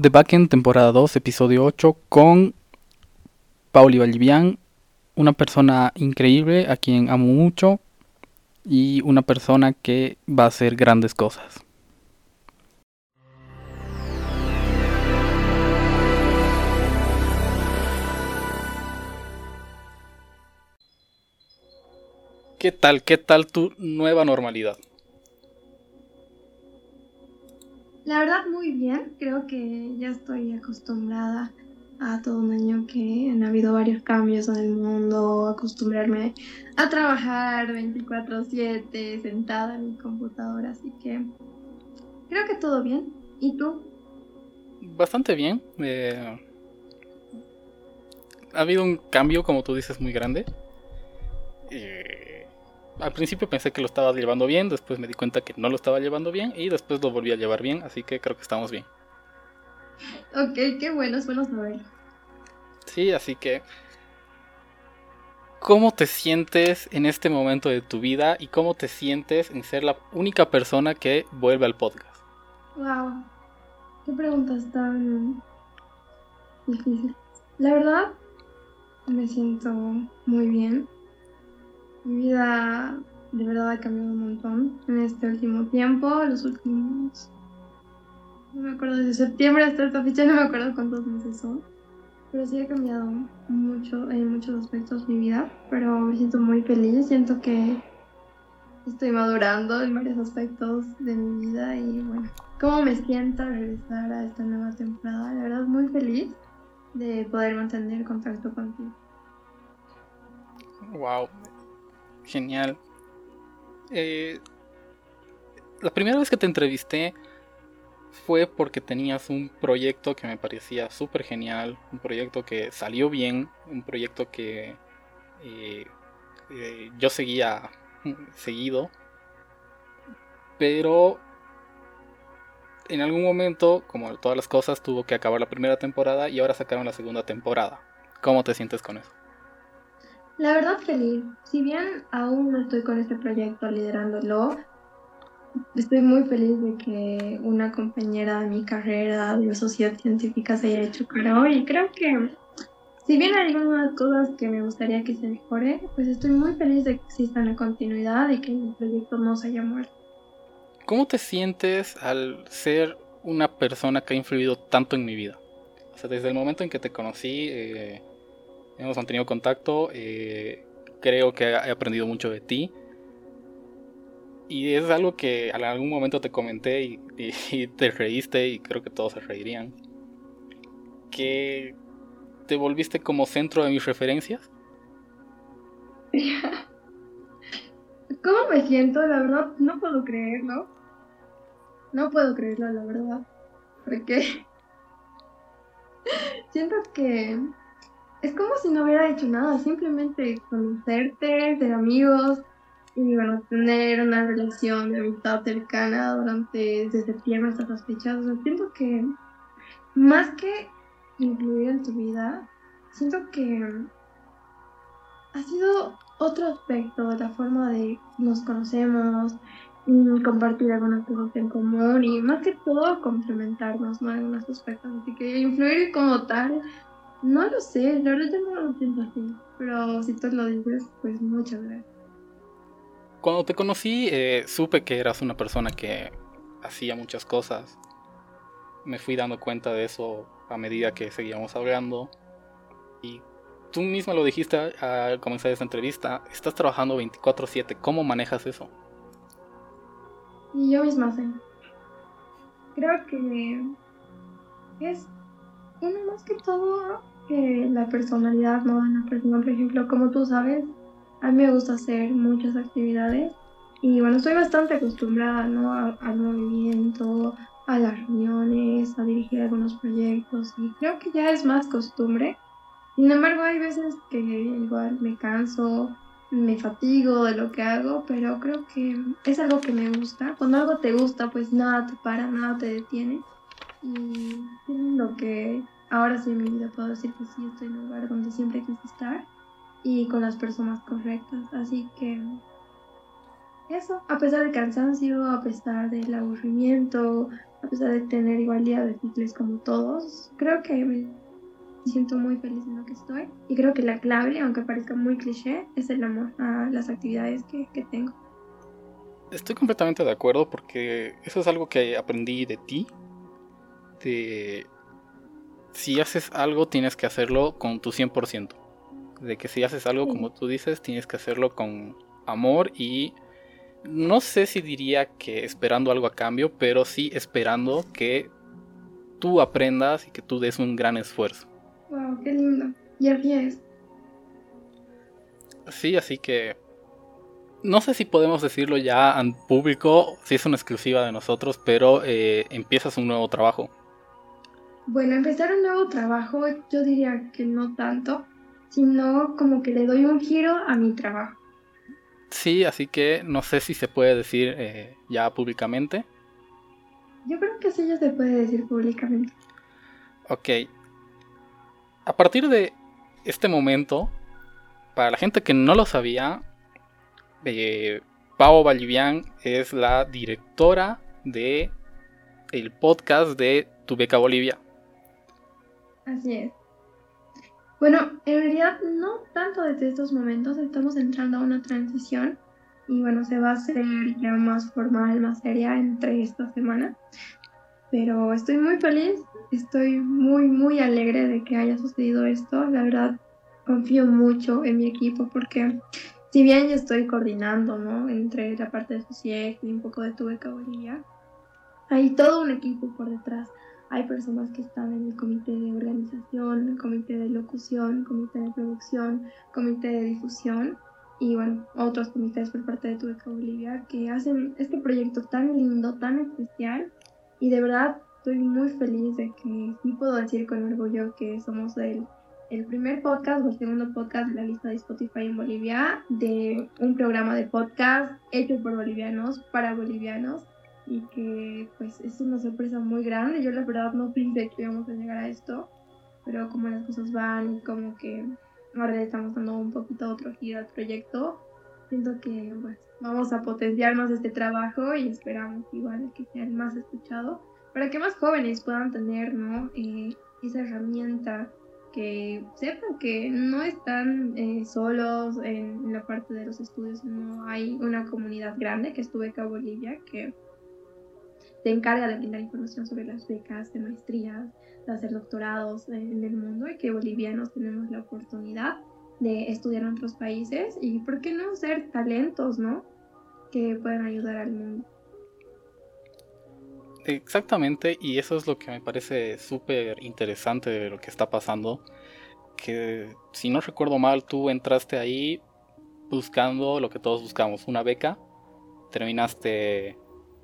The Backend, temporada 2, episodio 8, con Pauli Valdivian, una persona increíble a quien amo mucho y una persona que va a hacer grandes cosas. ¿Qué tal? ¿Qué tal tu nueva normalidad? La verdad muy bien, creo que ya estoy acostumbrada a todo un año que han habido varios cambios en el mundo, acostumbrarme a trabajar 24/7 sentada en mi computadora, así que creo que todo bien. ¿Y tú? Bastante bien. Eh, ha habido un cambio, como tú dices, muy grande. Eh, al principio pensé que lo estaba llevando bien, después me di cuenta que no lo estaba llevando bien y después lo volví a llevar bien, así que creo que estamos bien. Ok, qué bueno, es bueno saberlo. Sí, así que... ¿Cómo te sientes en este momento de tu vida y cómo te sientes en ser la única persona que vuelve al podcast? Wow, qué preguntas tan difíciles. La verdad, me siento muy bien mi vida de verdad ha cambiado un montón en este último tiempo, los últimos... No me acuerdo desde septiembre hasta esta fecha, no me acuerdo cuántos meses son. Pero sí ha cambiado mucho en muchos aspectos mi vida, pero me siento muy feliz, siento que estoy madurando en varios aspectos de mi vida y bueno, cómo me siento al regresar a esta nueva temporada, la verdad muy feliz de poder mantener contacto contigo. Wow, Genial. Eh, la primera vez que te entrevisté fue porque tenías un proyecto que me parecía súper genial, un proyecto que salió bien, un proyecto que eh, eh, yo seguía seguido, pero en algún momento, como todas las cosas, tuvo que acabar la primera temporada y ahora sacaron la segunda temporada. ¿Cómo te sientes con eso? La verdad feliz. Si bien aún no estoy con este proyecto liderándolo, estoy muy feliz de que una compañera de mi carrera de sociedad científica se haya hecho cargo y creo que si bien hay algunas cosas que me gustaría que se mejore, pues estoy muy feliz de que exista una continuidad y que el proyecto no se haya muerto. ¿Cómo te sientes al ser una persona que ha influido tanto en mi vida? O sea, desde el momento en que te conocí, eh, hemos mantenido contacto, eh, creo que he aprendido mucho de ti. Y es algo que en algún momento te comenté y, te reíste y creo que todos se reirían. Que te volviste como centro de mis referencias. ¿Cómo me siento? La verdad, no puedo creerlo. No puedo creerlo, la verdad. Porque siento que es como si no hubiera hecho nada, simplemente conocerte, ser amigos y bueno, tener una relación de amistad cercana durante desde septiembre hasta las fechas. Siento que más que incluir en tu vida, siento que ha sido otro aspecto de la forma de nos conocemos, compartir algunas cosas en común y más que todo complementarnos ¿no? en algunos aspectos. Así que influir como tal no lo sé, la verdad no lo pienso así. Pero si tú lo dices, pues muchas gracias. Cuando te conocí, eh, supe que eras una persona que hacía muchas cosas. Me fui dando cuenta de eso a medida que seguíamos hablando. Y tú misma lo dijiste al comenzar esta entrevista, estás trabajando 24/7. ¿Cómo manejas eso? Y yo misma sé. Creo que es uno más que todo la personalidad ¿no? de una persona. Por ejemplo, como tú sabes, a mí me gusta hacer muchas actividades y bueno, estoy bastante acostumbrada ¿no? al movimiento, a las reuniones, a dirigir algunos proyectos y creo que ya es más costumbre. Sin embargo, hay veces que igual me canso, me fatigo de lo que hago, pero creo que es algo que me gusta. Cuando algo te gusta, pues nada te para, nada te detiene. Y lo que ahora sí en mi vida puedo decir que sí estoy en un lugar donde siempre quise estar y con las personas correctas. Así que eso, a pesar del cansancio, a pesar del aburrimiento, a pesar de tener igual día de cicles como todos, creo que me siento muy feliz en lo que estoy. Y creo que la clave, aunque parezca muy cliché, es el amor a las actividades que, que tengo. Estoy completamente de acuerdo porque eso es algo que aprendí de ti. De si haces algo tienes que hacerlo con tu 100%. De que si haces algo como tú dices tienes que hacerlo con amor y no sé si diría que esperando algo a cambio, pero sí esperando que tú aprendas y que tú des un gran esfuerzo. Wow, qué lindo. Y así es. Sí, así que no sé si podemos decirlo ya en público, si es una exclusiva de nosotros, pero eh, empiezas un nuevo trabajo. Bueno, empezar un nuevo trabajo yo diría que no tanto, sino como que le doy un giro a mi trabajo. Sí, así que no sé si se puede decir eh, ya públicamente. Yo creo que sí ya se puede decir públicamente. Ok. A partir de este momento, para la gente que no lo sabía, eh, Pau Vallivian es la directora de el podcast de Tu Beca Bolivia. Así es. Bueno, en realidad no tanto desde estos momentos, estamos entrando a una transición y bueno, se va a hacer ya más formal, más seria entre esta semana. Pero estoy muy feliz, estoy muy, muy alegre de que haya sucedido esto. La verdad, confío mucho en mi equipo porque si bien yo estoy coordinando, ¿no? Entre la parte de SUSIEC y un poco de Tubeca Bolivia, hay todo un equipo por detrás hay personas que están en el comité de organización, el comité de locución, comité de producción, comité de difusión y bueno, otros comités por parte de Tubeca Bolivia que hacen este proyecto tan lindo, tan especial. Y de verdad estoy muy feliz de que sí puedo decir con orgullo que somos el, el primer podcast o el segundo podcast de la lista de Spotify en Bolivia de un programa de podcast hecho por bolivianos para bolivianos y que pues es una sorpresa muy grande. Yo la verdad no pensé que íbamos a llegar a esto, pero como las cosas van y como que ahora le estamos dando un poquito otro giro al proyecto, siento que pues, vamos a potenciarnos este trabajo y esperamos igual que sea el más escuchado para que más jóvenes puedan tener ¿no? Eh, esa herramienta que sepan que no están eh, solos en, en, la parte de los estudios, no hay una comunidad grande que estuve acá Bolivia que se encarga de brindar información sobre las becas de maestrías, de hacer doctorados en el mundo y que bolivianos tenemos la oportunidad de estudiar en otros países y por qué no ser talentos, ¿no? Que puedan ayudar al mundo. Exactamente, y eso es lo que me parece súper interesante de lo que está pasando. Que si no recuerdo mal, tú entraste ahí buscando lo que todos buscamos, una beca. Terminaste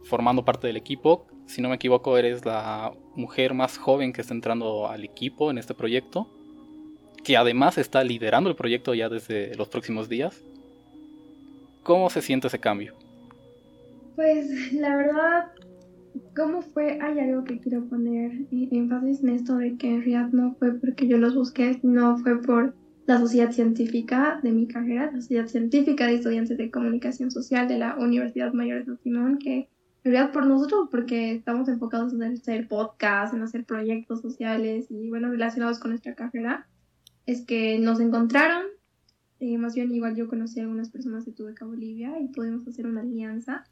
formando parte del equipo. Si no me equivoco, eres la mujer más joven que está entrando al equipo en este proyecto, que además está liderando el proyecto ya desde los próximos días. ¿Cómo se siente ese cambio? Pues la verdad, ¿cómo fue? Hay algo que quiero poner énfasis en esto de que en realidad no fue porque yo los busqué, no fue por la sociedad científica de mi carrera, la sociedad científica de estudiantes de comunicación social de la Universidad Mayor de San Simón, que en realidad por nosotros, porque estamos enfocados en hacer podcast, en hacer proyectos sociales y bueno, relacionados con nuestra carrera, es que nos encontraron. Eh, más bien, igual yo conocí a algunas personas de Tubeca Bolivia y pudimos hacer una alianza.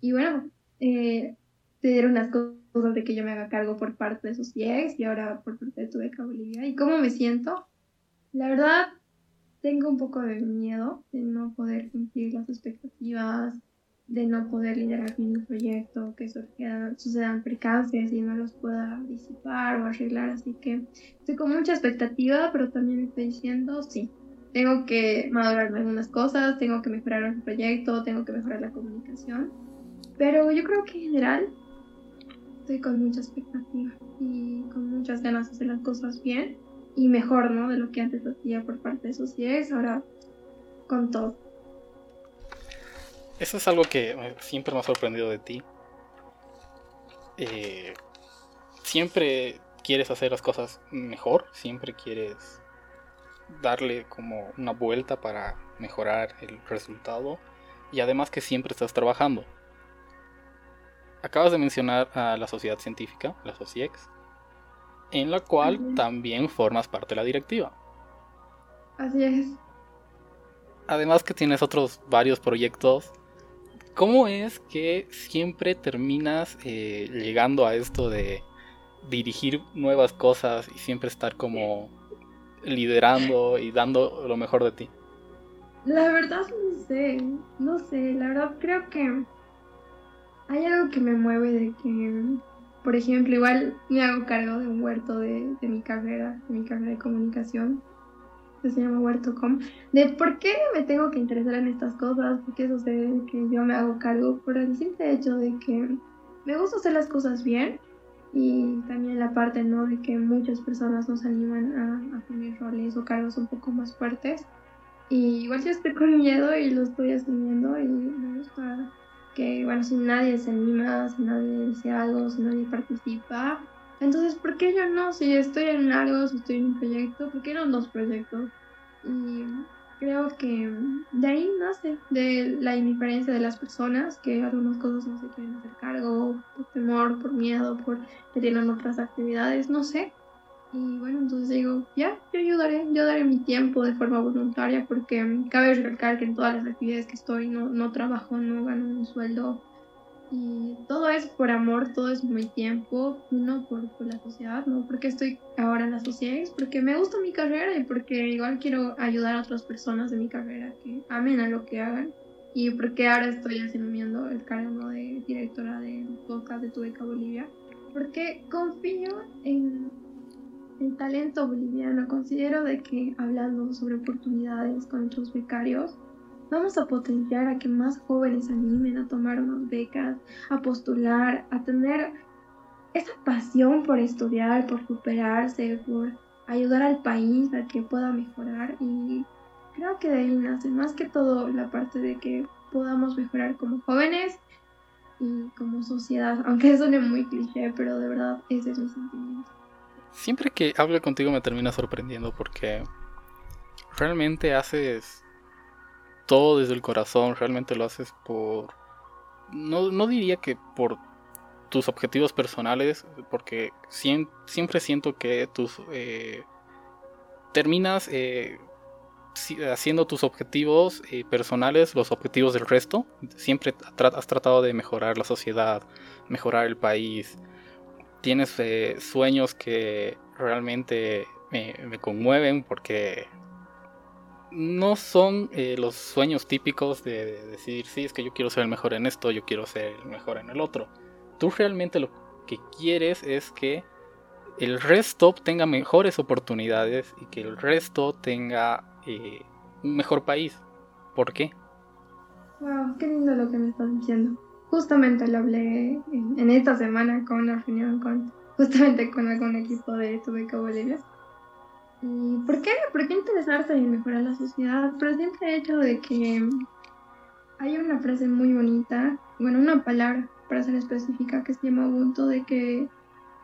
Y bueno, eh, dieron las cosas de que yo me haga cargo por parte de sus ex y ahora por parte de Tubeca Bolivia. ¿Y cómo me siento? La verdad, tengo un poco de miedo de no poder cumplir las expectativas de no poder liderar mi proyecto, que sucedan percances y no los pueda disipar o arreglar. Así que estoy con mucha expectativa, pero también estoy diciendo, sí, tengo que madurar algunas cosas, tengo que mejorar el proyecto, tengo que mejorar la comunicación. Pero yo creo que en general estoy con mucha expectativa y con muchas ganas de hacer las cosas bien y mejor, ¿no? De lo que antes hacía por parte de sociedades, ahora con todo. Eso es algo que siempre me ha sorprendido de ti. Eh, siempre quieres hacer las cosas mejor, siempre quieres darle como una vuelta para mejorar el resultado y además que siempre estás trabajando. Acabas de mencionar a la sociedad científica, la SOCIEX, en la cual también formas parte de la directiva. Así es. Además que tienes otros varios proyectos. ¿Cómo es que siempre terminas eh, llegando a esto de dirigir nuevas cosas y siempre estar como liderando y dando lo mejor de ti? La verdad no sé, no sé, la verdad creo que hay algo que me mueve de que, por ejemplo, igual me hago cargo de un huerto de, mi carrera, de mi carrera de comunicación, se llama Huerto.com, de por qué me tengo que interesar en estas cosas, por qué sucede que yo me hago cargo, por el simple hecho de que me gusta hacer las cosas bien y también la parte, ¿no? De que muchas personas nos animan a, a tener roles o cargos un poco más fuertes y igual yo estoy con miedo y lo estoy asumiendo y me gusta que, bueno, si nadie se anima, si nadie dice algo, si nadie participa, entonces, ¿por qué yo no? Si estoy en algo, si estoy en un proyecto, ¿por qué no en dos proyectos? Y creo que de ahí nace, de la indiferencia de las personas, que algunas cosas no se quieren hacer cargo, por temor, por miedo, por que tienen otras actividades, no sé. Y bueno, entonces digo, ya, yo ayudaré, yo daré mi tiempo de forma voluntaria porque cabe recalcar que en todas las actividades que estoy no, no trabajo, no gano un sueldo. Y todo es por amor, todo es mi tiempo, uno por, por la sociedad, ¿no? Porque estoy ahora en la sociedad, porque me gusta mi carrera y porque igual quiero ayudar a otras personas de mi carrera que amen a lo que hagan. Y porque ahora estoy asumiendo el cargo de directora del podcast de Tubeca Bolivia. Porque confío en el talento boliviano. Considero de que hablando sobre oportunidades con otros becarios, vamos a potenciar a que más jóvenes animen a tomar unas becas, a postular, a tener esa pasión por estudiar, por superarse, por ayudar al país a que pueda mejorar. Y creo que de ahí nace más que todo la parte de que podamos mejorar como jóvenes y como sociedad, aunque suene muy cliché, pero de verdad ese es mi sentimiento. Siempre que hablo contigo me termina sorprendiendo porque realmente haces todo desde el corazón, realmente lo haces por... No, diría que por tus objetivos personales, porque siempre siento que tus... Eh, terminas eh, haciendo tus objetivos eh, personales los objetivos del resto. Siempre has tratado de mejorar la sociedad, mejorar el país, tienes sueños que realmente me, conmueven porque no son eh, los sueños típicos de, decir, sí, es que yo quiero ser el mejor en esto, yo quiero ser el mejor en el otro. Tú realmente lo que quieres es que el resto tenga mejores oportunidades y que el resto tenga eh, un mejor país. ¿Por qué? Wow, qué lindo lo que me estás diciendo justamente lo hablé en, esta semana con una reunión con justamente con algún equipo de Tubeca Bolivia. ¿Y por qué? ¿Por qué interesarse en mejorar la sociedad? Por el hecho de que hay una frase muy bonita, bueno, una palabra para ser específica que se llama Ubuntu, de que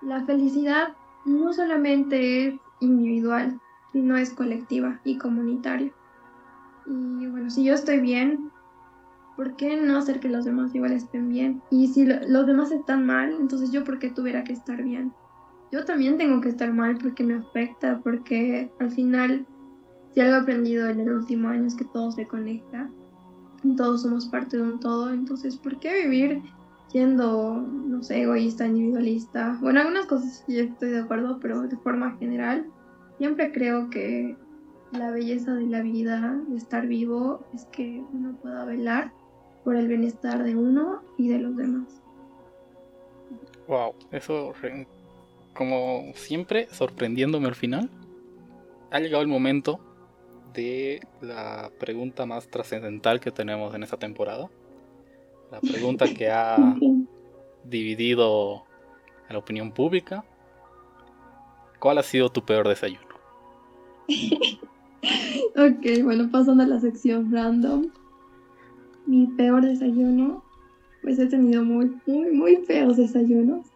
la felicidad no solamente es individual, sino es colectiva y comunitaria. Y bueno, si yo estoy bien, ¿por qué no hacer que los demás igual estén bien? Y si los demás están mal, entonces yo por qué tuviera que estar bien? Yo también tengo que estar mal porque me afecta, porque al final, si algo he aprendido en el último año es que todo se conecta, todos somos parte de un todo, entonces ¿por qué vivir siendo, no sé, egoísta, individualista? Bueno, algunas cosas sí estoy de acuerdo, pero de forma general, siempre creo que la belleza de la vida, de estar vivo, es que uno pueda velar por el bienestar de uno y de los demás. Wow, eso como siempre sorprendiéndome al final. Ha llegado el momento de la pregunta más trascendental que tenemos en esta temporada. La pregunta que ha dividido a la opinión pública. ¿Cuál ha sido tu peor desayuno? ok, bueno, pasando a la sección random mi peor desayuno, pues he tenido muy, muy, muy feos desayunos.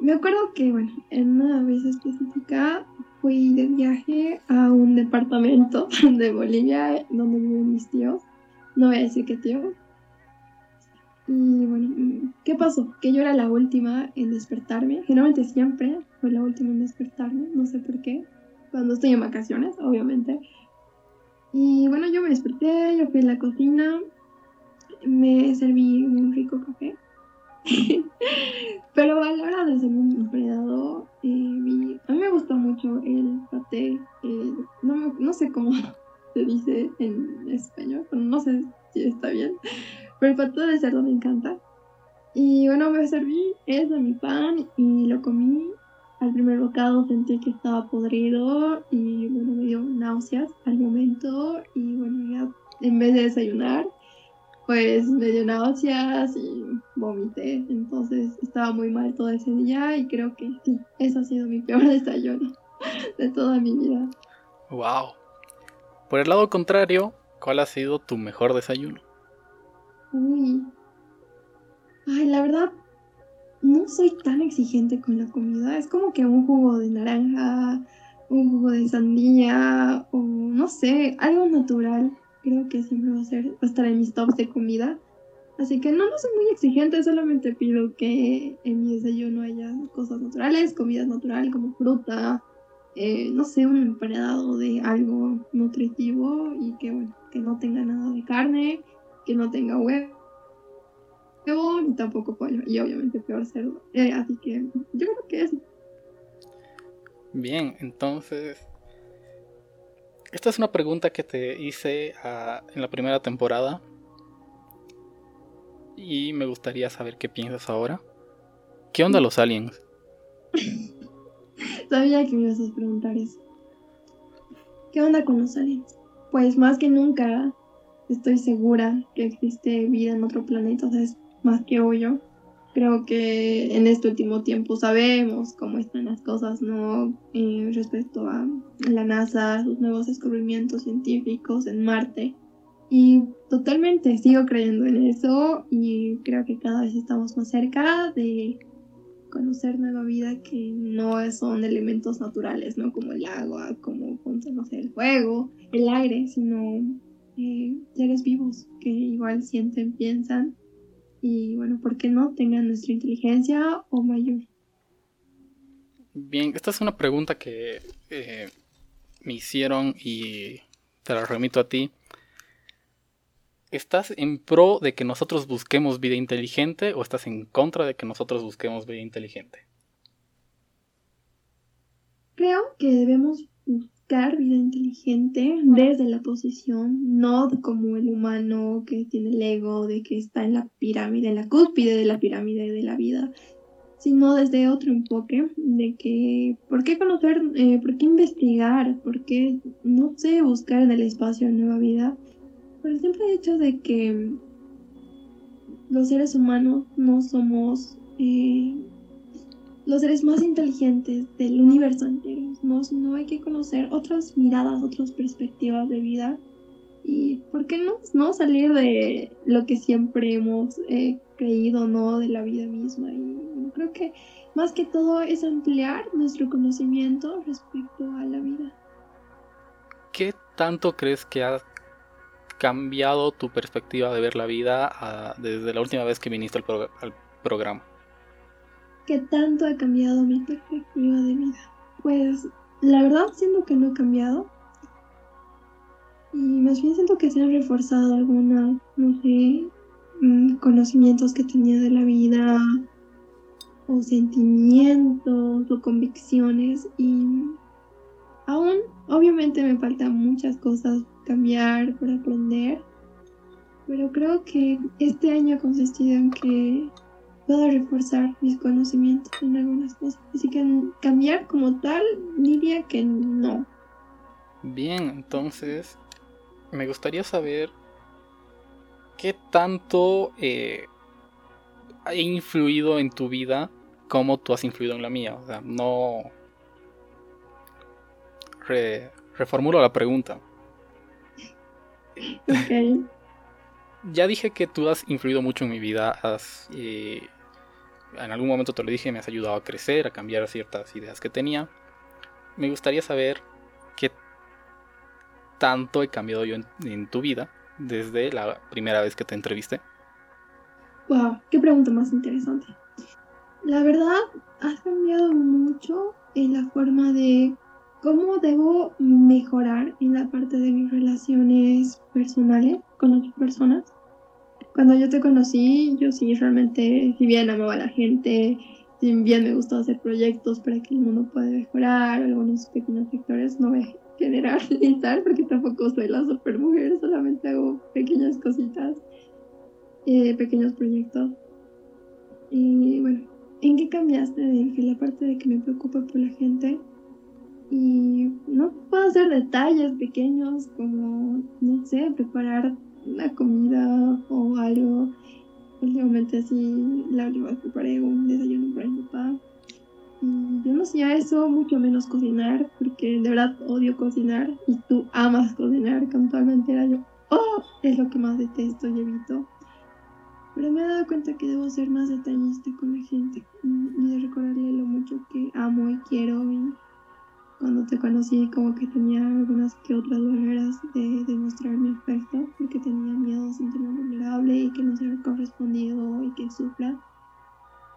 Me acuerdo que, bueno, en una vez específica fui de viaje a un departamento de Bolivia donde viven mis tíos. no voy a decir qué tío. Y bueno, ¿qué pasó? Que yo era la última en despertarme. Generalmente siempre fue la última en despertarme, no sé por qué. Cuando estoy en vacaciones, obviamente. Y bueno, yo me desperté, yo fui a la cocina, me serví un rico café. Pero a la hora de hacer un empleado, eh, a mí me gusta mucho el paté. Eh, no, no sé cómo se dice en español, no sé si está bien. Pero el paté de cerdo me encanta. Y bueno, me serví eso, mi pan, y lo comí. Al primer bocado sentí que estaba podrido y bueno, me dio náuseas al momento. Y bueno, ya en vez de desayunar, pues me dio náuseas y vomité. Entonces estaba muy mal todo ese día y creo que sí, eso ha sido mi peor desayuno de toda mi vida. Wow. Por el lado contrario, ¿cuál ha sido tu mejor desayuno? Uy. Ay, la verdad, no soy tan exigente con la comida. Es como que un jugo de naranja, un jugo de sandía o no sé, algo natural creo que siempre va a, ser, estar en mis tops de comida. Así que no, no soy muy exigente, solamente pido que en mi desayuno haya cosas naturales, comida natural como fruta, eh, no sé, un emparedado de algo nutritivo y que, bueno, que no tenga nada de carne, que no tenga huevo, ni tampoco pollo, y obviamente peor cerdo. Eh, así que yo creo que es. Bien, entonces esta es una pregunta que te hice ah, en la primera temporada. Y me gustaría saber qué piensas ahora. ¿Qué onda los aliens? Sabía que me ibas a preguntar eso. ¿Qué onda con los aliens? Pues más que nunca estoy segura que existe vida en otro planeta, o sea, es más que obvio. Creo que en este último tiempo sabemos cómo están las cosas, ¿no? Eh, respecto a la NASA, sus nuevos descubrimientos científicos en Marte. Y totalmente sigo creyendo en eso y creo que cada vez estamos más cerca de conocer nueva vida que no son elementos naturales, ¿no? Como el agua, como, no sé, el fuego, el aire, sino eh, seres vivos que igual sienten, piensan y bueno, ¿por qué no tengan nuestra inteligencia o mayor? Bien, esta es una pregunta que eh, me hicieron y te la remito a ti. ¿Estás en pro de que nosotros busquemos vida inteligente o estás en contra de que nosotros busquemos vida inteligente? Creo que debemos vida inteligente desde la posición, no como el humano que tiene el ego de que está en la pirámide, en la cúspide de la pirámide de la vida, sino desde otro enfoque de que, ¿por qué conocer, eh, por qué investigar, por qué, no sé, buscar en el espacio nueva vida? Por el simple hecho de que los seres humanos no somos eh, los seres más inteligentes del universo entero. No, hay que conocer otras miradas, otras perspectivas de vida. Y por qué no, no salir de lo que siempre hemos eh, creído, ¿no? De la vida misma. Y creo que más que todo es ampliar nuestro conocimiento respecto a la vida. ¿Qué tanto crees que ha cambiado tu perspectiva de ver la vida ah, desde la última vez que viniste al programa? ¿Qué tanto ha cambiado mi perspectiva de vida? Pues la verdad siento que no ha cambiado. Y más bien siento que se han reforzado algunos, no sé, mm, conocimientos que tenía de la vida, o sentimientos, o convicciones. Y aún, obviamente me faltan muchas cosas cambiar, por aprender. Pero creo que este año ha consistido en que puedo reforzar mis conocimientos en algunas cosas. Así que cambiar como tal diría que no. Bien, entonces me gustaría saber qué tanto eh, ha influido en tu vida como tú has influido en la mía. O sea, no... reformulo la pregunta. ya dije que tú has influido mucho en mi vida, has eh, en algún momento te lo dije, me has ayudado a crecer, a cambiar ciertas ideas que tenía. Me gustaría saber qué tanto he cambiado yo en, tu vida desde la primera vez que te entrevisté? Wow, qué pregunta más interesante. La verdad, has cambiado mucho en la forma de cómo debo mejorar en la parte de mis relaciones personales con otras personas. Cuando yo te conocí, yo sí realmente, si bien amaba a la gente, si bien me gustaba hacer proyectos para que el mundo pueda mejorar, algunos pequeños sectores, no voy a generalizar porque tampoco soy la super mujer, solamente hago pequeñas cositas, eh, pequeños proyectos. Y bueno, ¿en qué cambiaste que la parte de que me preocupa por la gente? Y no puedo hacer detalles pequeños como, no sé, preparar una comida o algo. Últimamente así, la última vez preparé un desayuno para mi papá. Y yo no hacía eso, mucho menos cocinar, porque de verdad odio cocinar y tú amas cocinar con toda la entera. Yo, oh, es lo que más detesto y evito. Pero me he dado cuenta que debo ser más detallista con la gente y de recordarle lo mucho que amo y quiero y cuando te conocí como que tenía algunas que otras barreras de demostrar mi afecto porque tenía miedo de sentirme vulnerable y que no sea correspondido y que sufra.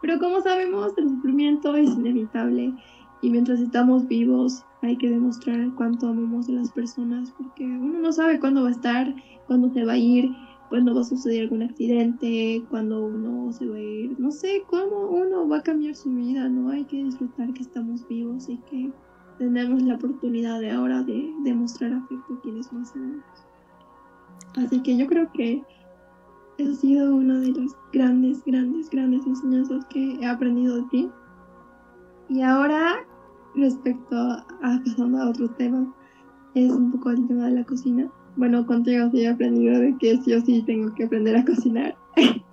Pero como sabemos, el sufrimiento es inevitable y mientras estamos vivos hay que demostrar cuánto amamos a las personas porque uno no sabe cuándo va a estar, cuándo se va a ir, cuándo va a suceder algún accidente, cuándo uno se va a ir, no sé cómo uno va a cambiar su vida, ¿no? Hay que disfrutar que estamos vivos y que tenemos la oportunidad de ahora de demostrar afecto a quienes más amamos. Así que yo creo que eso ha sido una de las grandes, grandes, grandes enseñanzas que he aprendido de ti. Y ahora, respecto a, pasando a otro tema, es un poco el tema de la cocina. Bueno, contigo sí he aprendido de que sí o sí tengo que aprender a cocinar.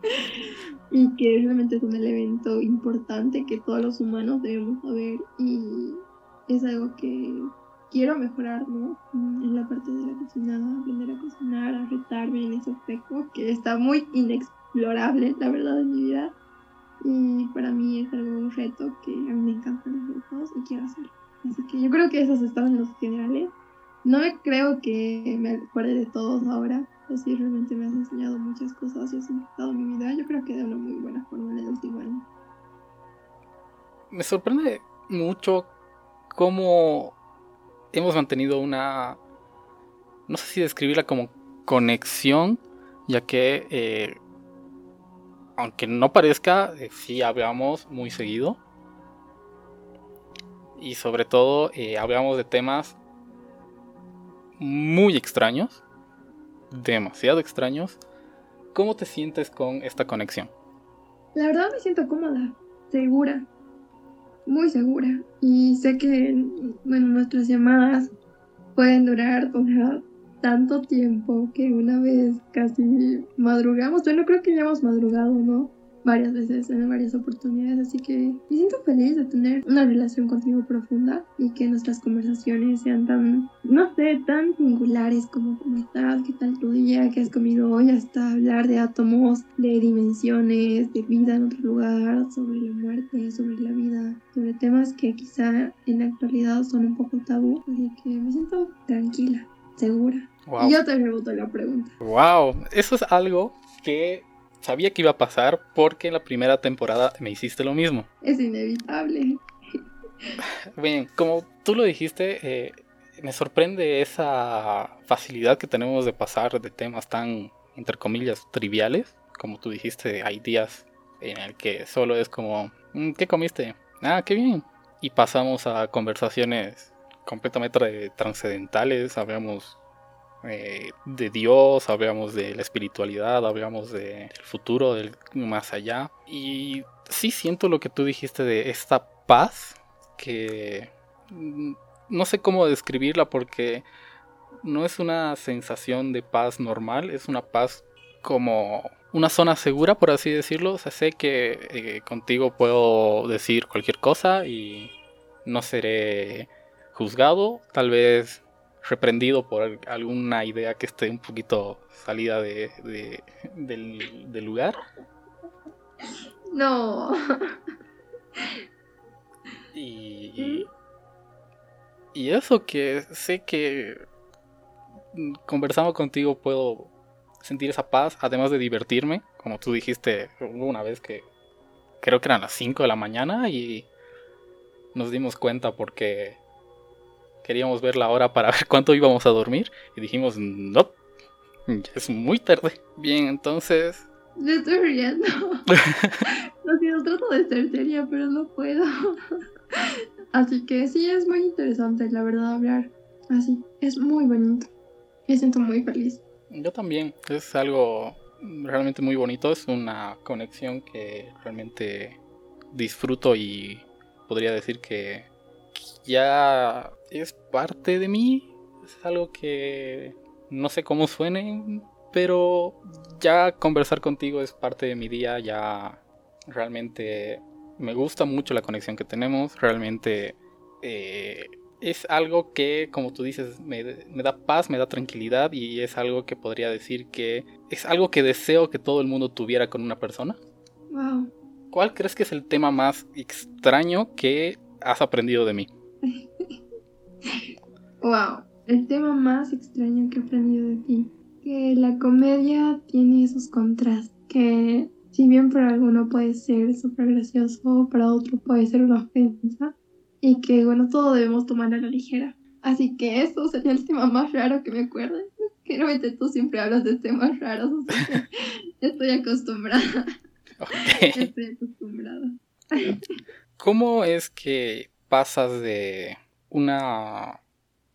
y que realmente es un elemento importante que todos los humanos debemos saber y es algo que quiero mejorar, ¿no? Mm, en la parte de la cocina, aprender a cocinar, a retarme en ese aspecto que está muy inexplorable, la verdad, en mi vida. Y para mí es algo un reto que a mí me encantan los retos y quiero hacerlo. Así que yo creo que esos están en los generales. No me creo que me acuerde de todos ahora, pero sí realmente me has enseñado muchas cosas y has impactado mi vida. Yo creo que de una muy buena forma en el último año. Me sorprende mucho cómo hemos mantenido una, no sé si describirla como conexión, ya que, eh, aunque no parezca, eh, sí hablamos muy seguido. Y sobre todo eh, hablamos de temas muy extraños, demasiado extraños. ¿Cómo te sientes con esta conexión? La verdad me siento cómoda, segura muy segura y sé que, bueno, nuestras llamadas pueden durar, o sea, tanto tiempo que una vez casi madrugamos, bueno, creo que ya hemos madrugado, ¿no? Varias veces, en varias oportunidades, así que me siento feliz de tener una relación contigo profunda y que nuestras conversaciones sean tan, no sé, tan singulares como cómo estás, qué tal tu día, qué has comido hoy, hasta hablar de átomos, de dimensiones, de vida en otro lugar, sobre la muerte, sobre la vida, sobre temas que quizá en la actualidad son un poco tabú, así que me siento tranquila, segura. Y yo te reboto la pregunta. Wow, eso es algo que sabía que iba a pasar porque en la primera temporada me hiciste lo mismo. Es inevitable. Bien, como tú lo dijiste, eh, me sorprende esa facilidad que tenemos de pasar de temas tan, entre comillas, triviales. Como tú dijiste, hay días en el que solo es como, mm, ¿qué comiste? Ah, qué bien. Y pasamos a conversaciones completamente trascendentales, hablamos eh, de Dios, hablamos de la espiritualidad, hablamos del futuro, del más allá. Y sí siento lo que tú dijiste de esta paz, que mm, no sé cómo describirla porque no es una sensación de paz normal, es una paz como una zona segura, por así decirlo. O sea, sé que eh, contigo puedo decir cualquier cosa y no seré juzgado. Tal vez reprendido por alguna idea que esté un poquito salida de, del, lugar. No. Y, y eso que sé que conversando contigo puedo sentir esa paz, además de divertirme, como tú dijiste una vez que creo que eran las 5 de la mañana y nos dimos cuenta porque queríamos ver la hora para ver cuánto íbamos a dormir y dijimos, no, es muy tarde. Bien, entonces... Me estoy riendo. Lo siento, trato de ser seria, pero no puedo. Así que sí, es muy interesante, la verdad, hablar así. Es muy bonito. Me siento muy feliz. Yo también. Es algo realmente muy bonito. Es una conexión que realmente disfruto y podría decir que ya es parte de mí. Es algo que no sé cómo suene, pero ya conversar contigo es parte de mi día. Ya realmente me gusta mucho la conexión que tenemos. Realmente eh, es algo que, como tú dices, me, da paz, me da tranquilidad y es algo que podría decir que es algo que deseo que todo el mundo tuviera con una persona. Wow. ¿Cuál crees que es el tema más extraño que has aprendido de mí? wow, el tema más extraño que he aprendido de ti. Que la comedia tiene esos contrastes. Que si bien para alguno puede ser súper gracioso, para otro puede ser una ofensa. Y que bueno, todo debemos tomar a la ligera. Así que eso sería el tema más raro que me acuerdo. Generalmente tú siempre hablas de temas raros, así que estoy acostumbrada. Estoy acostumbrada. ¿Cómo es que pasas de una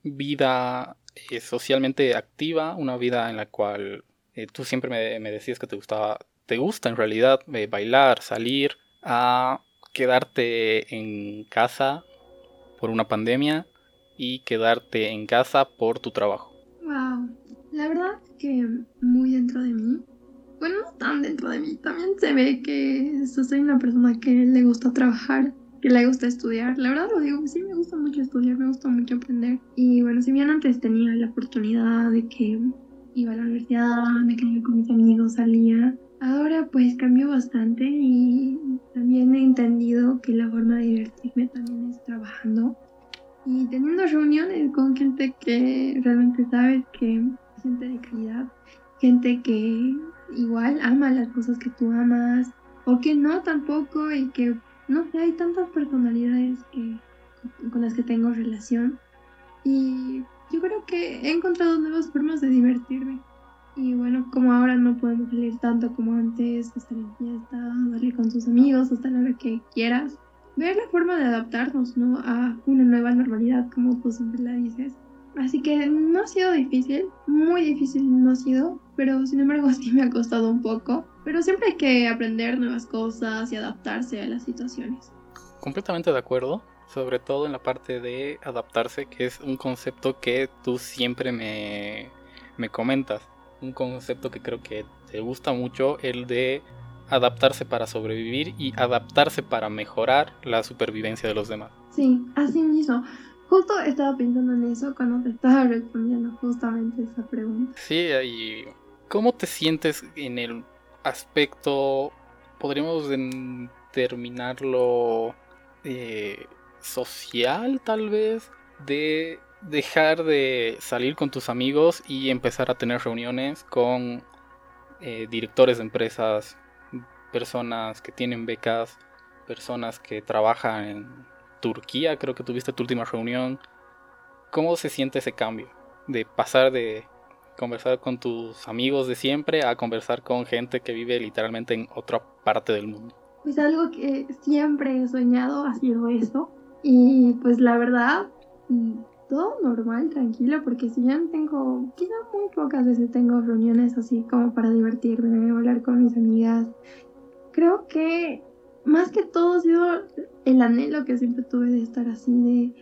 vida eh, socialmente activa, una vida en la cual eh, tú siempre me, decías que te gustaba, te gusta en realidad eh, bailar, salir, a quedarte en casa por una pandemia y quedarte en casa por tu trabajo? Wow, la verdad que muy dentro de mí bueno, no tan dentro de mí. También se ve que soy una persona que le gusta trabajar, que le gusta estudiar. La verdad lo digo, sí me gusta mucho estudiar, me gusta mucho aprender. Y bueno, si bien antes tenía la oportunidad de que iba a la universidad, me quedaba con mis amigos, salía. Ahora pues cambió bastante y también he entendido que la forma de divertirme también es trabajando y teniendo reuniones con gente que realmente sabes que gente de calidad, gente que igual ama las cosas que tú amas o que no tampoco y que no sé, hay tantas personalidades que, con las que tengo relación y yo creo que he encontrado nuevas formas de divertirme. Y bueno, como ahora no podemos salir tanto como antes, estar en fiesta, darle con tus amigos hasta la hora que quieras, ver la forma de adaptarnos ¿no? a una nueva normalidad, como tú siempre la dices. Así que no ha sido difícil, muy difícil no ha sido, pero sin embargo sí me ha costado un poco. Pero siempre hay que aprender nuevas cosas y adaptarse a las situaciones. Completamente de acuerdo, sobre todo en la parte de adaptarse, que es un concepto que tú siempre me, me comentas. Un concepto que creo que te gusta mucho, el de adaptarse para sobrevivir y adaptarse para mejorar la supervivencia de los demás. Sí, así mismo. Justo estaba pensando en eso cuando te estaba respondiendo justamente esa pregunta. Sí, y ¿cómo te sientes en el aspecto, podríamos terminarlo eh, social tal vez, de dejar de salir con tus amigos y empezar a tener reuniones con eh, directores de empresas, personas que tienen becas, personas que trabajan en Turquía, creo que tuviste tu última reunión. ¿Cómo se siente ese cambio? De pasar de conversar con tus amigos de siempre a conversar con gente que vive literalmente en otra parte del mundo. Pues algo que siempre he soñado ha sido eso. Y pues la verdad, mm, todo normal, tranquilo, porque si bien tengo, quizá muy pocas veces tengo reuniones así como para divertirme, hablar con mis amigas, creo que más que todo ha sido el anhelo que siempre tuve de estar así,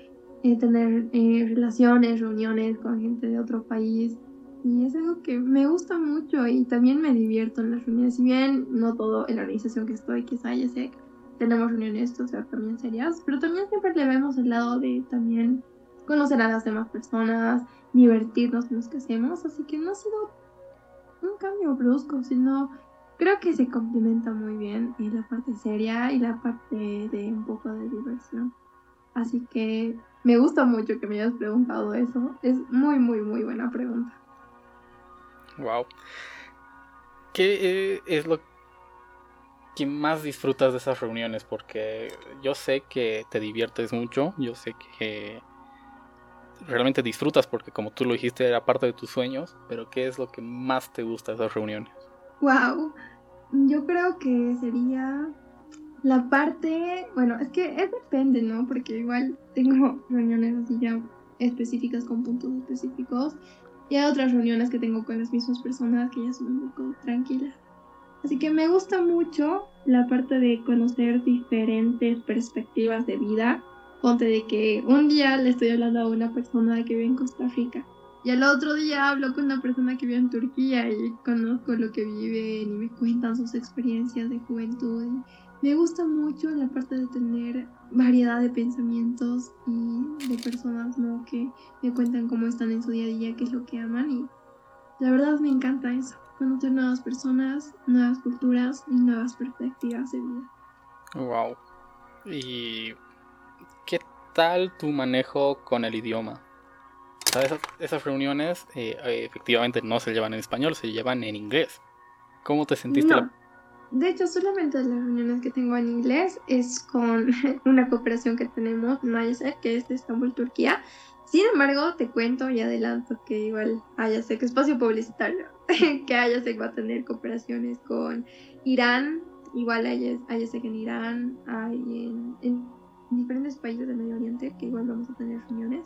de eh, tener eh, relaciones, reuniones con gente de otro país. Y es algo que me gusta mucho y también me divierto en las reuniones. Si bien no todo en la organización que estoy, quizá ya sé, tenemos reuniones, o sea, también serias, pero también siempre le vemos el lado de también conocer a las demás personas, divertirnos en lo que hacemos. Así que no ha sido un cambio brusco, sino creo que se complementa muy bien la parte seria y la parte de un poco de diversión. Así que me gusta mucho que me hayas preguntado eso. Es muy, muy, muy buena pregunta. Wow. ¿Qué es lo que más disfrutas de esas reuniones? Porque yo sé que te diviertes mucho, yo sé que realmente disfrutas porque como tú lo dijiste era parte de tus sueños, pero ¿qué es lo que más te gusta de esas reuniones? Wow, yo creo que sería la parte, bueno, es que es depende, ¿no? Porque igual tengo reuniones así ya específicas con puntos específicos y hay otras reuniones que tengo con las mismas personas que ya son un poco tranquilas. Así que me gusta mucho la parte de conocer diferentes perspectivas de vida. Ponte de que un día le estoy hablando a una persona que vive en Costa Rica y al otro día hablo con una persona que vive en Turquía y conozco lo que viven y me cuentan sus experiencias de juventud. Me gusta mucho la parte de tener variedad de pensamientos y de personas ¿no? que me cuentan cómo están en su día a día, qué es lo que aman y la verdad me encanta eso, conocer nuevas personas, nuevas culturas y nuevas perspectivas de vida. Wow. ¿Y qué tal tu manejo con el idioma? esas, reuniones eh, efectivamente no se llevan en español, se llevan en inglés. ¿Cómo te sentiste? De hecho, solamente las reuniones que tengo en inglés es con una cooperación que tenemos en que es de Estambul, Turquía. Sin embargo, te cuento y adelanto que igual que espacio publicitario, que Ayasec va a tener cooperaciones con Irán, igual Ayasec en Irán, hay en, en diferentes países del Medio Oriente que igual vamos a tener reuniones.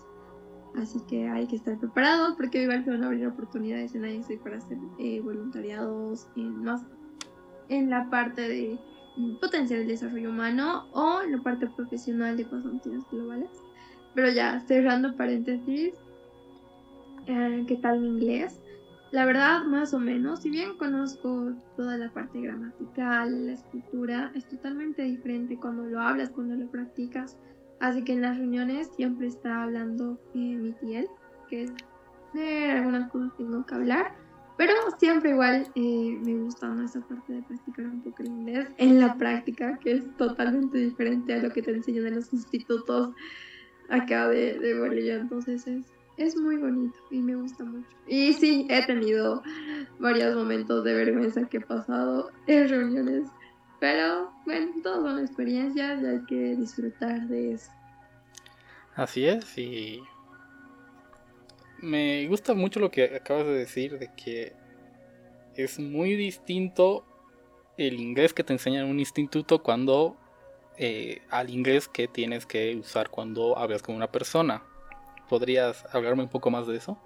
Así que hay que estar preparados porque igual se van a abrir oportunidades en ISEC para hacer eh, voluntariados en, más en la parte de potencial de desarrollo humano o en la parte profesional de pasantías globales. Pero ya, cerrando paréntesis, eh, ¿qué tal mi inglés? La verdad, más o menos, si bien conozco toda la parte gramatical, la escritura, es totalmente diferente cuando lo hablas, cuando lo practicas. Así que en las reuniones siempre está hablando eh, mi tiel, que es de algunas cosas tengo que hablar. Pero siempre igual eh, me gusta esa parte de practicar un poco el inglés en la práctica, que es totalmente diferente a lo que te enseñan en los institutos acá de, de Bolivia. Entonces es, es muy bonito y me gusta mucho. Y sí, he tenido varios momentos de vergüenza que he pasado en reuniones pero bueno, todas son experiencias y hay que disfrutar de eso. Así es, y me gusta mucho lo que acabas de decir, de que es muy distinto el inglés que te enseñan en un instituto cuando eh, al inglés que tienes que usar cuando hablas con una persona. ¿Podrías hablarme un poco más de eso?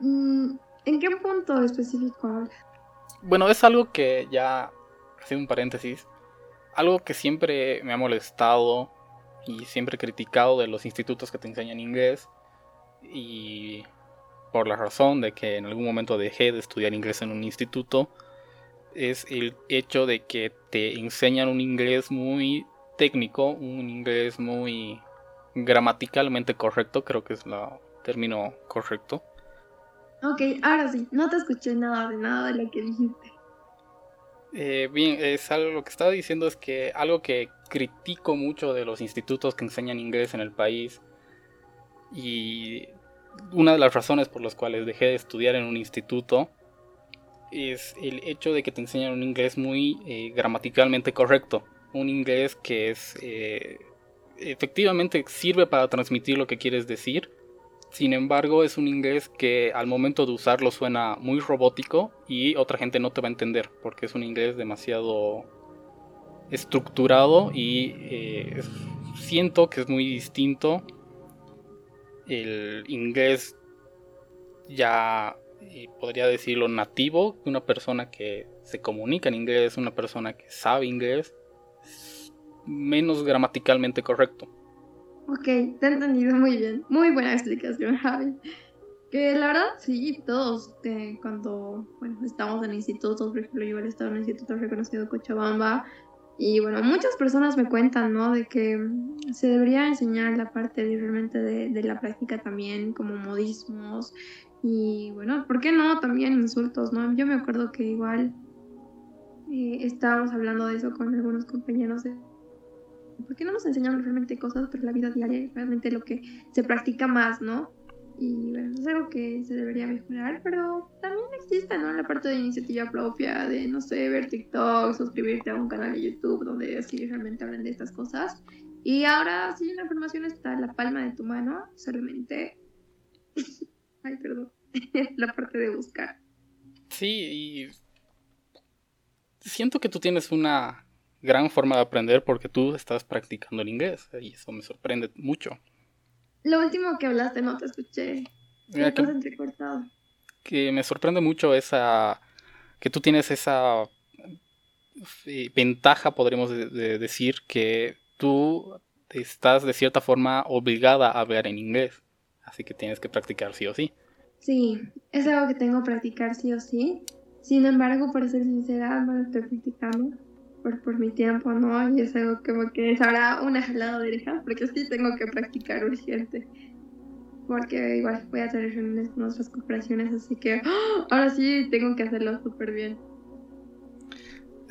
Mm, ¿En qué punto específico hablas? Bueno, es algo que ya un paréntesis, algo que siempre me ha molestado y siempre he criticado de los institutos que te enseñan inglés y por la razón de que en algún momento dejé de estudiar inglés en un instituto es el hecho de que te enseñan un inglés muy técnico, un inglés muy gramaticalmente correcto, creo que es el término correcto. Ok, ahora sí, no te escuché nada de nada de lo que dijiste. Eh, bien, es algo lo que estaba diciendo es que algo que critico mucho de los institutos que enseñan inglés en el país y una de las razones por las cuales dejé de estudiar en un instituto es el hecho de que te enseñan un inglés muy eh, gramaticalmente correcto, un inglés que es eh, efectivamente sirve para transmitir lo que quieres decir, sin embargo, es un inglés que al momento de usarlo suena muy robótico y otra gente no te va a entender porque es un inglés demasiado estructurado y eh, siento que es muy distinto el inglés ya podría decirlo nativo una persona que se comunica en inglés, una persona que sabe inglés, menos gramaticalmente correcto. Ok, te he entendido muy bien. Muy buena explicación. Que la verdad, sí, todos, eh, cuando bueno, estamos en institutos, por ejemplo, yo he estado en un instituto reconocido Cochabamba, y bueno, muchas personas me cuentan, ¿no? De que se debería enseñar la parte realmente de, de la práctica también, como modismos, y bueno, ¿por qué no? También insultos, ¿no? Yo me acuerdo que igual eh, estábamos hablando de eso con algunos compañeros de ¿por qué no nos enseñan realmente cosas para la vida diaria? Realmente lo que se practica más, ¿no? Y bueno, es algo que se debería mejorar, pero también existe, ¿no? La parte de iniciativa propia, de, no sé, ver TikTok, suscribirte a un canal de YouTube donde sí realmente hablan de estas cosas. Y ahora sí, la información está en la palma de tu mano, solamente... Ay, perdón. la parte de buscar. Sí, y siento que tú tienes una gran forma de aprender porque tú estás practicando el inglés y eso me sorprende mucho. Lo último que hablaste no te escuché. Me que, entrecortado. que me sorprende mucho esa que tú tienes esa eh, ventaja, podríamos decir, que tú estás de cierta forma obligada a hablar en inglés, así que tienes que practicar sí o sí. Sí, es algo que tengo que practicar sí o sí. Sin embargo, por ser sincera, no lo estoy practicando por, por mi tiempo, ¿no? Y es algo como que ahora una jalada de orejas, porque sí tengo que practicar urgente. Porque igual voy a tener reuniones con otras corporaciones, así que ¡ah! ahora sí tengo que hacerlo súper bien.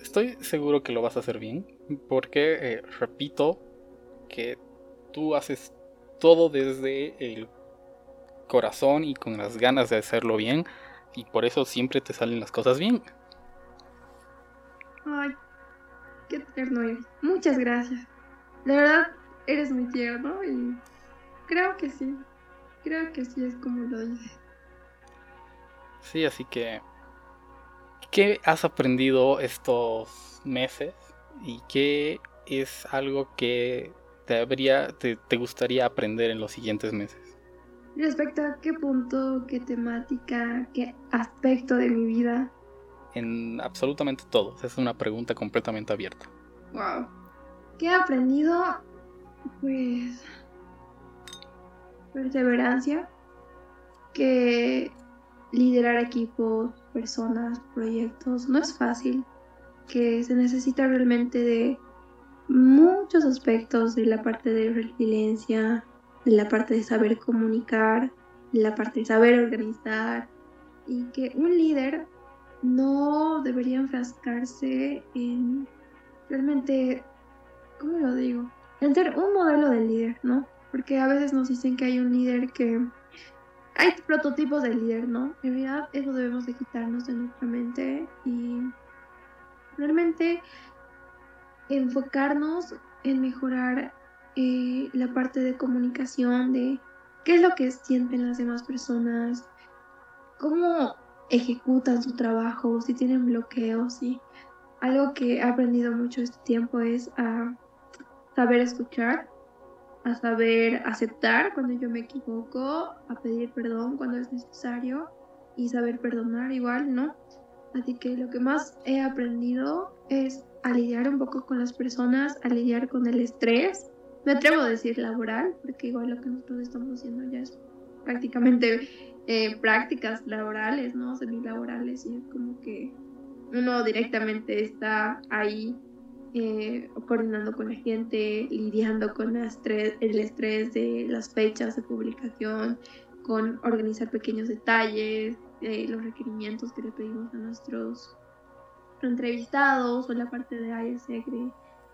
Estoy seguro que lo vas a hacer bien, porque eh, repito que tú haces todo desde el corazón y con las ganas de hacerlo bien, y por eso siempre te salen las cosas bien. Ay, Qué tierno eres. Muchas gracias. De verdad, eres muy tierno y creo que sí. Creo que sí es como lo dices. Sí, así que... ¿Qué has aprendido estos meses? ¿Y qué es algo que te, habría, te, te gustaría aprender en los siguientes meses? Respecto a qué punto, qué temática, qué aspecto de mi vida en absolutamente todo. Es una pregunta completamente abierta. Wow. ¿Qué he aprendido? Pues perseverancia, que liderar equipos, personas, proyectos no es fácil, que se necesita realmente de muchos aspectos de la parte de resiliencia, de la parte de saber comunicar, de la parte de saber organizar y que un líder no debería enfrascarse en realmente, ¿cómo lo digo? En ser un modelo de líder, ¿no? Porque a veces nos dicen que hay un líder que... Hay prototipos de líder, ¿no? En realidad eso debemos de quitarnos de nuestra mente y realmente enfocarnos en mejorar eh, la parte de comunicación, de qué es lo que sienten las demás personas, cómo ejecutan su trabajo, si tienen bloqueos. Y algo que he aprendido mucho este tiempo es a saber escuchar, a saber aceptar cuando yo me equivoco, a pedir perdón cuando es necesario y saber perdonar igual, ¿no? Así que lo que más he aprendido es a lidiar un poco con las personas, a lidiar con el estrés. Me atrevo a decir laboral, porque igual lo que nosotros estamos haciendo ya es prácticamente eh, prácticas laborales, ¿no? Semilaborales, y es como que uno directamente está ahí eh, coordinando con la gente, lidiando con el estrés de las fechas de publicación, con organizar pequeños detalles, eh, los requerimientos que le pedimos a nuestros entrevistados o la parte de ISEC,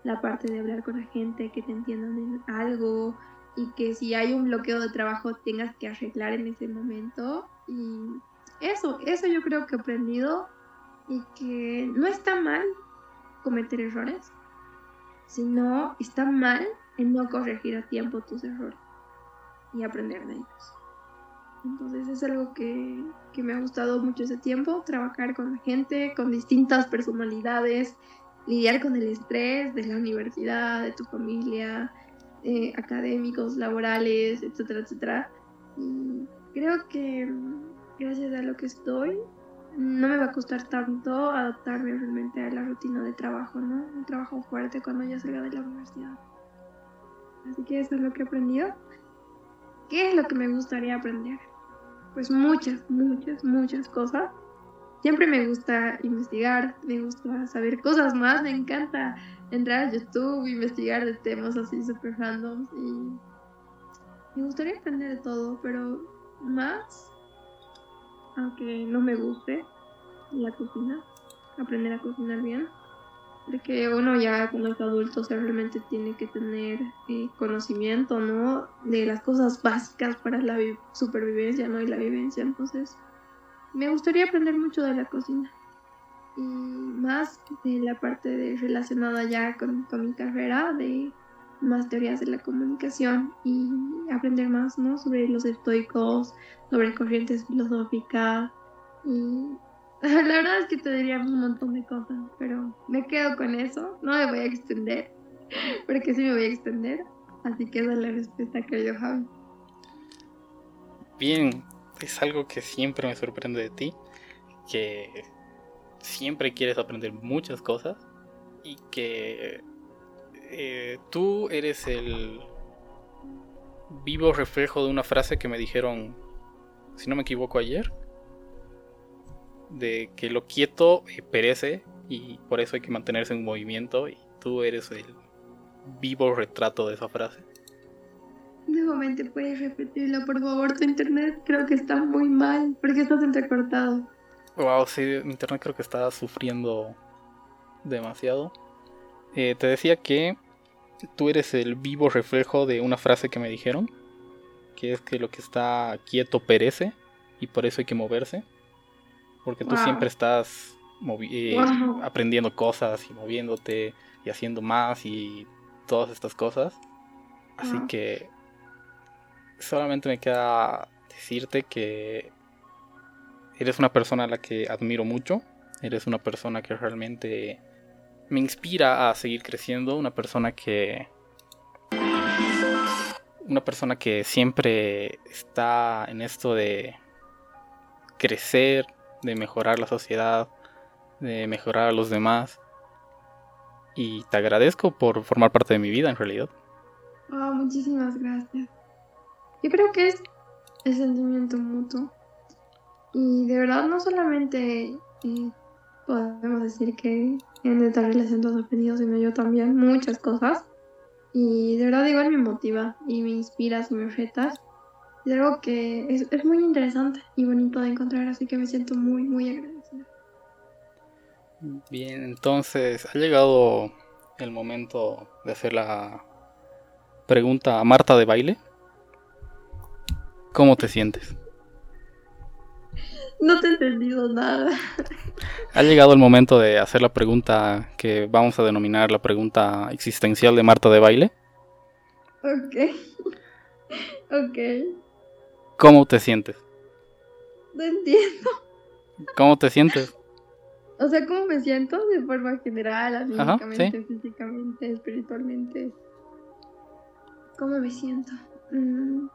la parte de hablar con la gente, que te entiendan en algo, y que si hay un bloqueo de trabajo tengas que arreglar en ese momento. Y eso, eso yo creo que he aprendido y que no está mal cometer errores, sino está mal en no corregir a tiempo tus errores y aprender de ellos. Entonces es algo que, que me ha gustado mucho ese tiempo, trabajar con gente, con distintas personalidades, lidiar con el estrés de la universidad, de tu familia, eh, académicos, laborales, etcétera, etcétera. Y creo que gracias a lo que estoy, no me va a costar tanto adaptarme realmente a la rutina de trabajo, ¿no? Un trabajo fuerte cuando ya salga de la universidad. Así que eso es lo que he aprendido. ¿Qué es lo que me gustaría aprender? Pues muchas, muchas, muchas cosas. Siempre me gusta investigar, me gusta saber cosas más, me encanta entrar a YouTube, investigar de temas así super random y me gustaría aprender de todo, pero más, aunque no me guste la cocina, aprender a cocinar bien, porque uno ya cuando es adulto realmente tiene que tener eh, conocimiento, ¿no? De las cosas básicas para la supervivencia, ¿no? Y la vivencia, entonces me gustaría aprender mucho de la cocina y más de la parte relacionada ya con, con mi carrera de más teorías de la comunicación y aprender más ¿no? sobre los estoicos, sobre corrientes filosóficas y la verdad es que te diría un montón de cosas, pero me quedo con eso, no me voy a extender, porque sí me voy a extender, así que esa es la respuesta que yo Javi. Bien, es algo que siempre me sorprende de ti, que siempre quieres aprender muchas cosas y que eh, tú eres el vivo reflejo de una frase que me dijeron, si no me equivoco ayer, de que lo quieto eh, perece y por eso hay que mantenerse en movimiento y tú eres el vivo retrato de esa frase. Nuevamente puedes repetirlo, por favor, tu internet creo que está muy mal, porque estás entrecortado. Wow, sí, mi internet creo que está sufriendo demasiado. Eh, te decía que tú eres el vivo reflejo de una frase que me dijeron, que es que lo que está quieto perece y por eso hay que moverse, porque tú siempre estás eh, aprendiendo cosas y moviéndote y haciendo más y todas estas cosas. Así que solamente me queda decirte que eres una persona a la que admiro mucho, eres una persona que realmente me inspira a seguir creciendo, una persona que una persona que siempre está en esto de crecer, de mejorar la sociedad, de mejorar a los demás. Y te agradezco por formar parte de mi vida en realidad. Oh, muchísimas gracias. Yo creo que es el sentimiento mutuo. Y de verdad no solamente eh, podemos decir que en esta relación tú has aprendido, sino yo también muchas cosas. Y de verdad igual me motiva y me inspiras y me retas. Es algo que es, es muy interesante y bonito de encontrar, así que me siento muy, muy agradecida. Bien, entonces ha llegado el momento de hacer la pregunta a Marta de baile. ¿Cómo te sientes? No te he entendido nada. Ha llegado el momento de hacer la pregunta que vamos a denominar la pregunta existencial de Marta de baile. Ok. Ok. ¿Cómo te sientes? No entiendo. ¿Cómo te sientes? O sea, ¿cómo me siento de forma general, anímicamente, físicamente, espiritualmente? ¿Cómo me siento? Mm,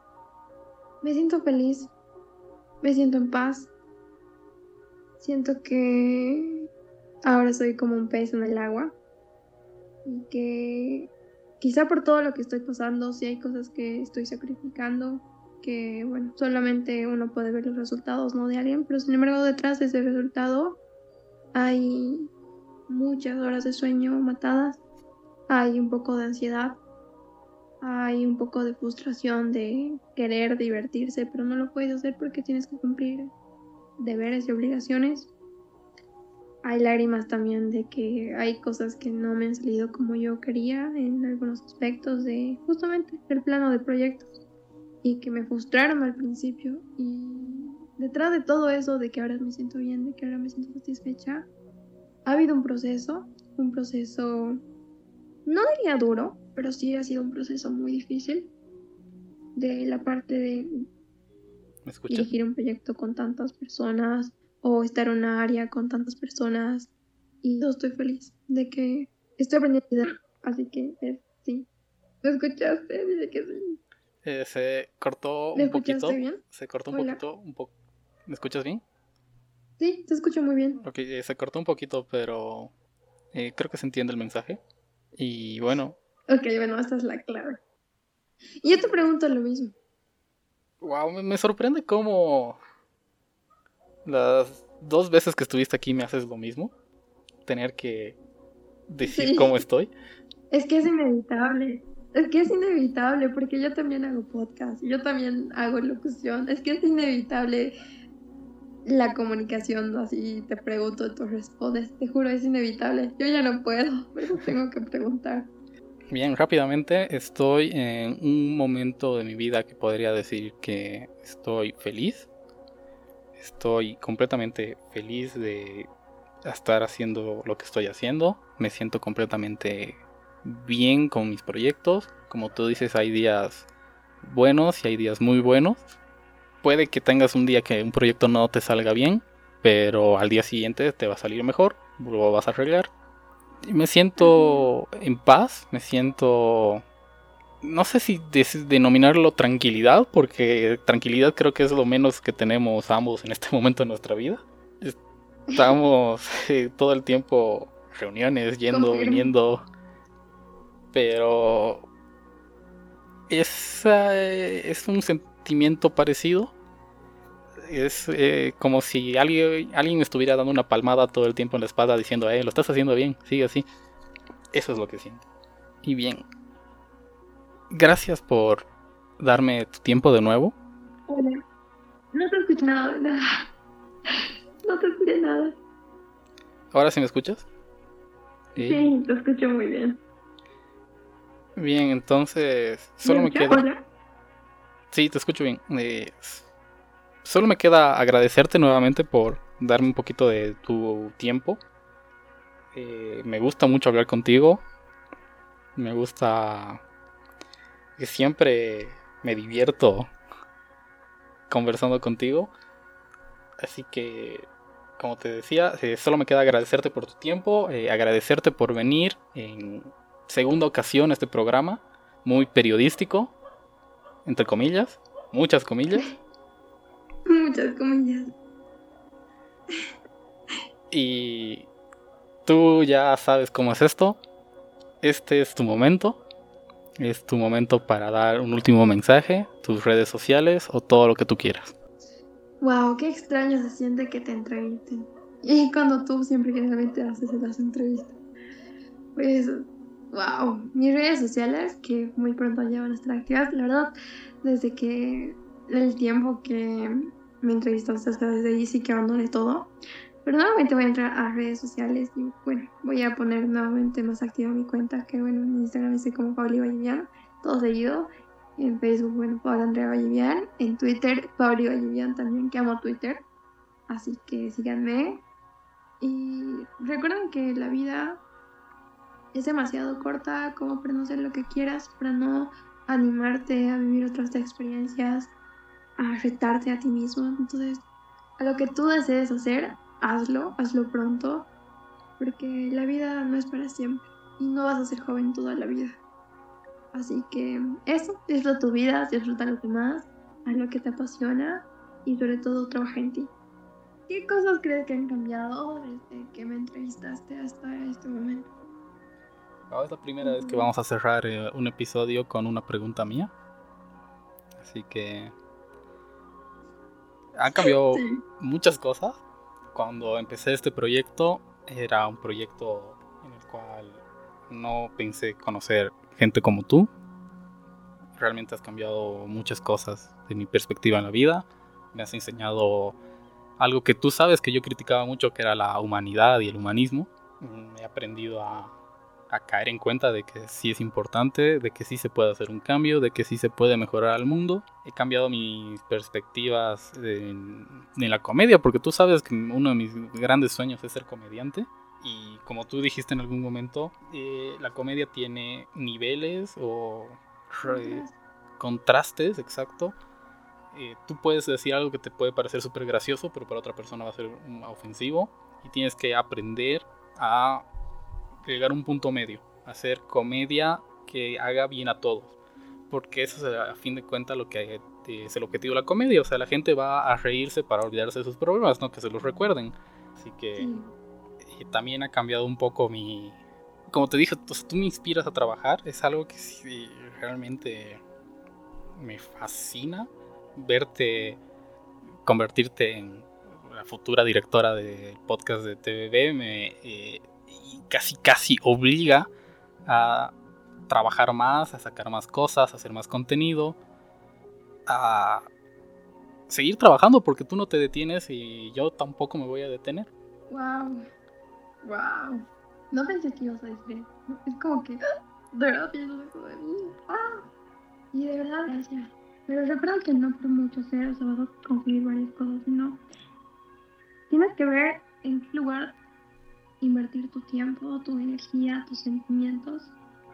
me siento feliz. Me siento en paz. Siento que ahora soy como un pez en el agua y que quizá por todo lo que estoy pasando, si hay cosas que estoy sacrificando, que bueno, solamente uno puede ver los resultados, ¿no? De alguien, pero sin embargo detrás de ese resultado hay muchas horas de sueño matadas, hay un poco de ansiedad, hay un poco de frustración de querer divertirse, pero no lo puedes hacer porque tienes que cumplir deberes y obligaciones. Hay lágrimas también de que hay cosas que no me han salido como yo quería en algunos aspectos de justamente el plano de proyectos y que me frustraron al principio y detrás de todo eso de que ahora me siento bien, de que ahora me siento satisfecha, ha habido un proceso, un proceso no diría duro, pero sí ha sido un proceso muy difícil de la parte de dirigir un proyecto con tantas personas o estar en una área con tantas personas. Y yo estoy feliz de que estoy aprendiendo así que sí. ¿me escuchaste? Dice que sí. Eh, se cortó un poquito. bien? se cortó un poquito un poco ¿me escuchas bien? sí te escucho muy bien. Ok eh, se cortó un poquito pero eh, creo que se entiende el mensaje. Y bueno ok bueno esta es la clave y yo te pregunto lo mismo Wow, me, sorprende cómo las dos veces que estuviste aquí me haces lo mismo. Tener que decir cómo estoy. Es que es inevitable. Es que es inevitable porque yo también hago podcast, yo también hago locución. Es que es inevitable la comunicación, así te pregunto y tú respondes. Te juro, es inevitable. Yo ya no puedo, pero tengo que preguntar. Bien, rápidamente estoy en un momento de mi vida que podría decir que estoy feliz. Estoy completamente feliz de estar haciendo lo que estoy haciendo. Me siento completamente bien con mis proyectos. Como tú dices, hay días buenos y hay días muy buenos. Puede que tengas un día que un proyecto no te salga bien, pero al día siguiente te va a salir mejor, lo vas a arreglar. Me siento en paz, me siento... No sé si denominarlo tranquilidad, porque tranquilidad creo que es lo menos que tenemos ambos en este momento de nuestra vida. Estamos eh, todo el tiempo reuniones, yendo, viniendo, pero esa es un sentimiento parecido. Es eh, como si alguien, alguien estuviera dando una palmada todo el tiempo en la espalda diciendo, eh, lo estás haciendo bien, sigue así. Eso es lo que siento. Y bien, gracias por darme tu tiempo de nuevo. Hola. No te escuché nada. No te escuché nada. ¿Ahora sí me escuchas? Sí, te escucho muy bien. Bien, entonces solo me queda... Sí, te escucho bien. Eh, solo me queda agradecerte nuevamente por darme un poquito de tu tiempo. Eh, me gusta mucho hablar contigo. Me gusta siempre me divierto conversando contigo. Así que, como te decía, eh, solo me queda agradecerte por tu tiempo, agradecerte por venir en segunda ocasión este programa, muy periodístico, entre comillas, muchas comillas. Muchas comillas. Y tú ya sabes cómo es esto. Este es tu momento. Es tu momento para dar un último mensaje, tus redes sociales o todo lo que tú quieras. Wow, qué extraño se siente que te entrevisten. Y cuando tú siempre generalmente haces las entrevistas. Pues Wow, mis redes sociales que muy pronto ya van a estar activas, la verdad, desde que el tiempo que me entrevistaste hasta desde ahí sí que abandoné todo. Pero nuevamente voy a entrar a redes sociales y bueno, voy a poner nuevamente más activa mi cuenta, que bueno, en Instagram estoy como Pauli Vallivian, todo seguido. En Facebook, bueno, Paula Andrea Vallivian. En Twitter, Pauli Vallivian también, que amo Twitter. Así que síganme. Y recuerden que la vida es demasiado corta como para no hacer lo que quieras, para no animarte a vivir otras experiencias, a retarte a ti mismo. Entonces, a lo que tú desees hacer, hazlo, hazlo pronto, porque la vida no es para siempre y no vas a ser joven toda la vida. Así que eso, disfruta tu vida, disfruta lo demás, haz lo que te apasiona y sobre todo trabaja en ti. ¿Qué cosas crees que han cambiado desde que me entrevistaste hasta este momento? es la primera vez que vamos a cerrar eh, un episodio con una pregunta mía. Así que han cambiado muchas cosas. Cuando empecé este proyecto era un proyecto en el cual no pensé conocer gente como tú. Realmente has cambiado muchas cosas de mi perspectiva en la vida. Me has enseñado algo que tú sabes que yo criticaba mucho, que era la humanidad y el humanismo. He aprendido a a caer en cuenta de que sí es importante, de que sí se puede hacer un cambio, de que sí se puede mejorar al mundo. He cambiado mis perspectivas en, la comedia, porque tú sabes que uno de mis grandes sueños es ser comediante. Y como tú dijiste en algún momento, eh, la comedia tiene niveles o contrastes, exacto. Eh, tú puedes decir algo que te puede parecer súper gracioso, pero para otra persona va a ser ofensivo. Y tienes que aprender a llegar a un punto medio, hacer comedia que haga bien a todos, porque eso es a fin de cuentas lo que es el objetivo de la comedia, o sea, la gente va a reírse para olvidarse de sus problemas, no que se los recuerden. Así que también ha cambiado un poco mi... Como te dije, tú me inspiras a trabajar, es algo que realmente me fascina verte convertirte en la futura directora de podcast de TVB. Me, eh, casi casi obliga a trabajar más, a sacar más cosas, a hacer más contenido, a seguir trabajando porque tú no te detienes y yo tampoco me voy a detener. Wow. Wow. No pensé que ibas a decir. Es como que de verdad pienso eso de mí. Ah. Y de verdad, gracias. Pero recuerda que no por mucho ser se vas a conseguir varias cosas, sino tienes que ver en qué lugar invertir tu tiempo, tu energía, tus sentimientos.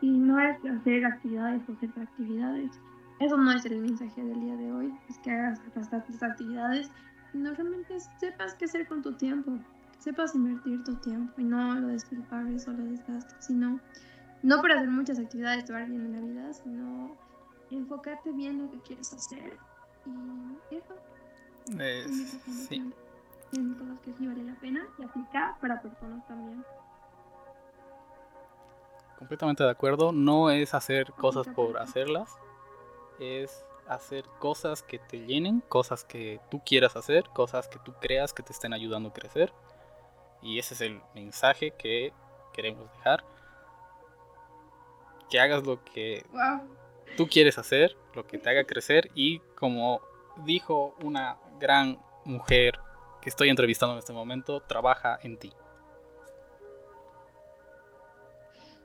Y no es hacer actividades o hacer actividades. Eso no es el mensaje del día de hoy. Es que hagas bastantes actividades y no realmente sepas qué hacer con tu tiempo. Sepas invertir tu tiempo y no lo despilfarres o lo desgastes, sino no por hacer muchas actividades te va bien en la vida, sino enfocarte bien en lo que quieres hacer y eso. Es, sí en cosas que sí vale la pena y aplicar para personas también. Completamente de acuerdo, no es hacer cosas por hacerlas, es hacer cosas que te llenen, cosas que tú quieras hacer, cosas que tú creas que te estén ayudando a crecer. Y ese es el mensaje que queremos dejar. Que hagas lo que tú quieres hacer, lo que te haga crecer y como dijo una gran mujer que estoy entrevistando en este momento trabaja en ti.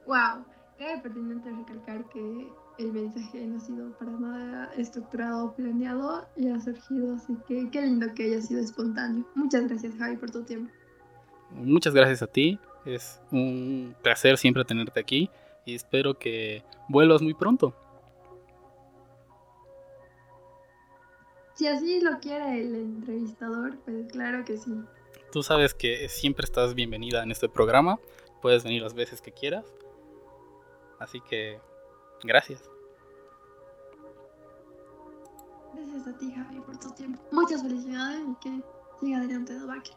Wow, es pertinente recalcar que el mensaje no ha sido para nada estructurado o planeado y ha surgido, así que qué lindo que haya sido espontáneo. Muchas gracias Javi por tu tiempo. Muchas gracias a ti, es un placer siempre tenerte aquí y espero que vuelvas muy pronto. Si así lo quiere el entrevistador, pues claro que sí. Tú sabes que siempre estás bienvenida en este programa. Puedes venir las veces que quieras. Así que, gracias. Gracias a ti, Javi, por tu tiempo. Muchas felicidades y que siga adelante, Dobaque.